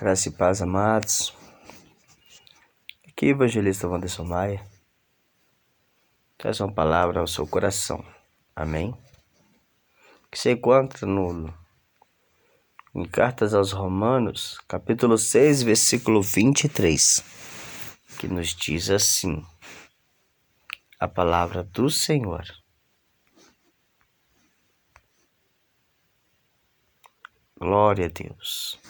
Graça e paz, amados. Aqui, Evangelista Wanderson Maia. Traz uma palavra ao seu coração. Amém? Que se encontra no, em Cartas aos Romanos, capítulo 6, versículo 23, que nos diz assim: A palavra do Senhor. Glória a Deus.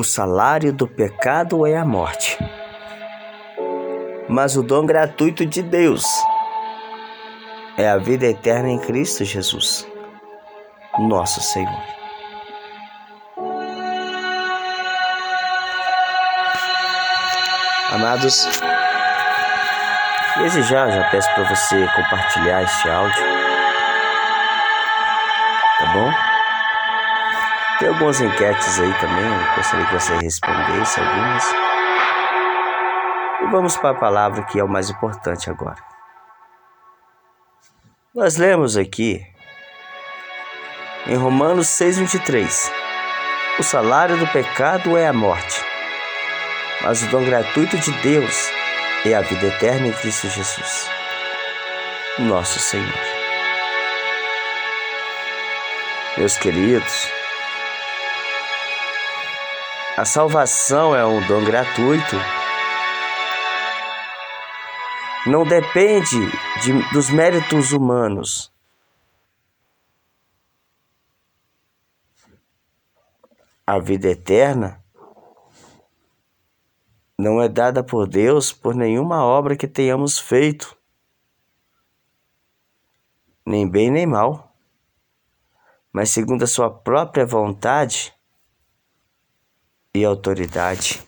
O salário do pecado é a morte, mas o dom gratuito de Deus é a vida eterna em Cristo Jesus, nosso Senhor. Amados, desde já já peço para você compartilhar este áudio, tá bom? Tem algumas enquetes aí também, gostaria que você respondesse algumas. E vamos para a palavra que é o mais importante agora. Nós lemos aqui em Romanos 6,23: O salário do pecado é a morte, mas o dom gratuito de Deus é a vida eterna em Cristo Jesus, nosso Senhor. Meus queridos, a salvação é um dom gratuito. Não depende de, dos méritos humanos. A vida eterna não é dada por Deus por nenhuma obra que tenhamos feito, nem bem nem mal, mas segundo a Sua própria vontade e autoridade.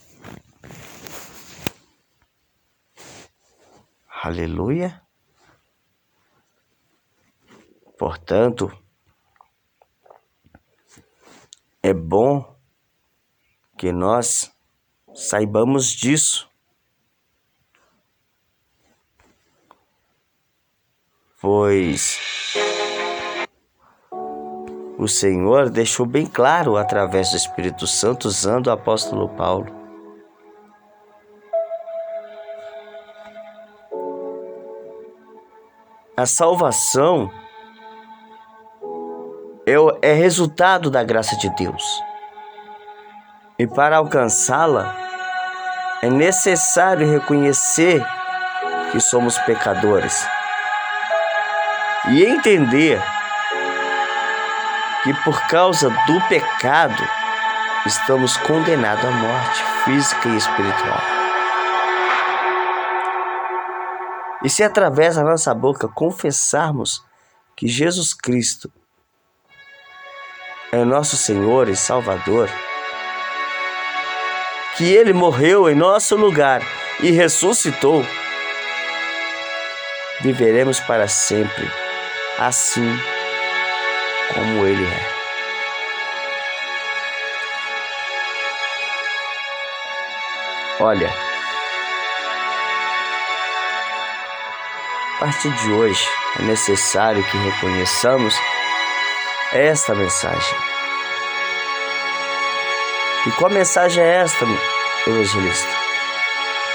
Aleluia. Portanto, é bom que nós saibamos disso. Pois o Senhor deixou bem claro através do Espírito Santo usando o apóstolo Paulo. A salvação é, é resultado da graça de Deus. E para alcançá-la, é necessário reconhecer que somos pecadores e entender que por causa do pecado estamos condenados à morte física e espiritual. E se através da nossa boca confessarmos que Jesus Cristo é nosso Senhor e Salvador, que Ele morreu em nosso lugar e ressuscitou, viveremos para sempre assim como Ele é. Olha, a partir de hoje é necessário que reconheçamos esta mensagem. E qual mensagem é esta, evangelista?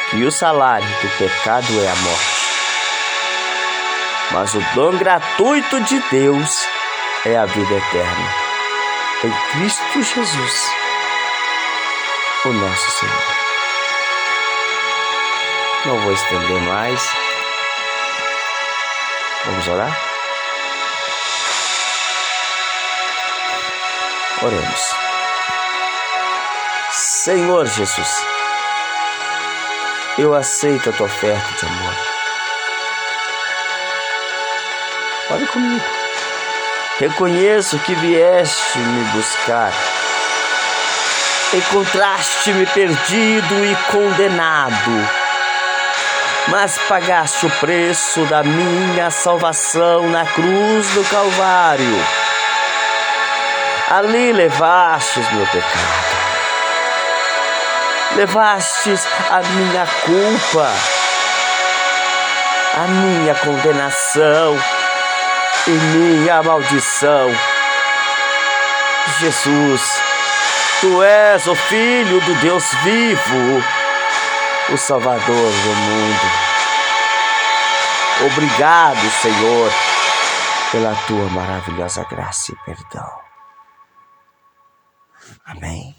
Que o salário do pecado é a morte, mas o dom gratuito de Deus é a vida eterna. Em Cristo Jesus, o nosso Senhor. Não vou estender mais. Vamos orar? Oremos. Senhor Jesus, eu aceito a tua oferta de amor. Ore comigo. Reconheço que vieste me buscar. Encontraste-me perdido e condenado, mas pagaste o preço da minha salvação na cruz do Calvário. Ali levastes meu pecado, levastes a minha culpa, a minha condenação em mim a maldição. Jesus, tu és o Filho do Deus vivo, o Salvador do mundo. Obrigado, Senhor, pela tua maravilhosa graça e perdão. Amém.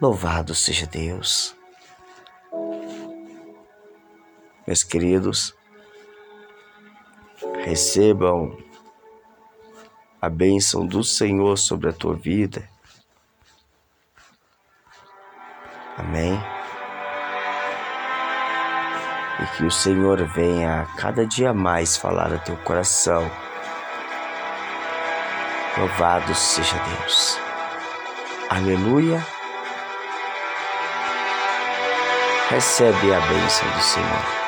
Louvado seja Deus. Meus queridos, recebam a bênção do Senhor sobre a tua vida. Amém. E que o Senhor venha cada dia mais falar a teu coração. Louvado seja Deus. Aleluia. Recebe a bênção do Senhor.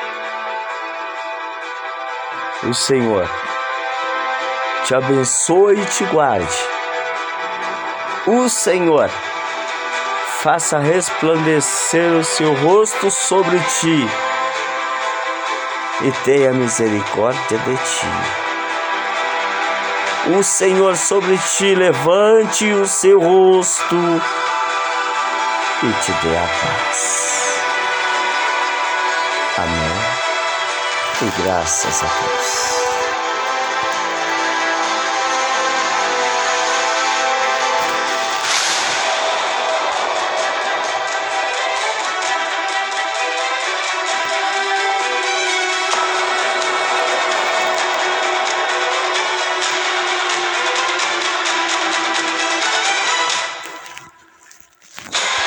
O Senhor te abençoe e te guarde. O Senhor faça resplandecer o seu rosto sobre ti e tenha misericórdia de ti. O Senhor sobre ti levante o seu rosto e te dê a paz. Amém. E graças a Deus.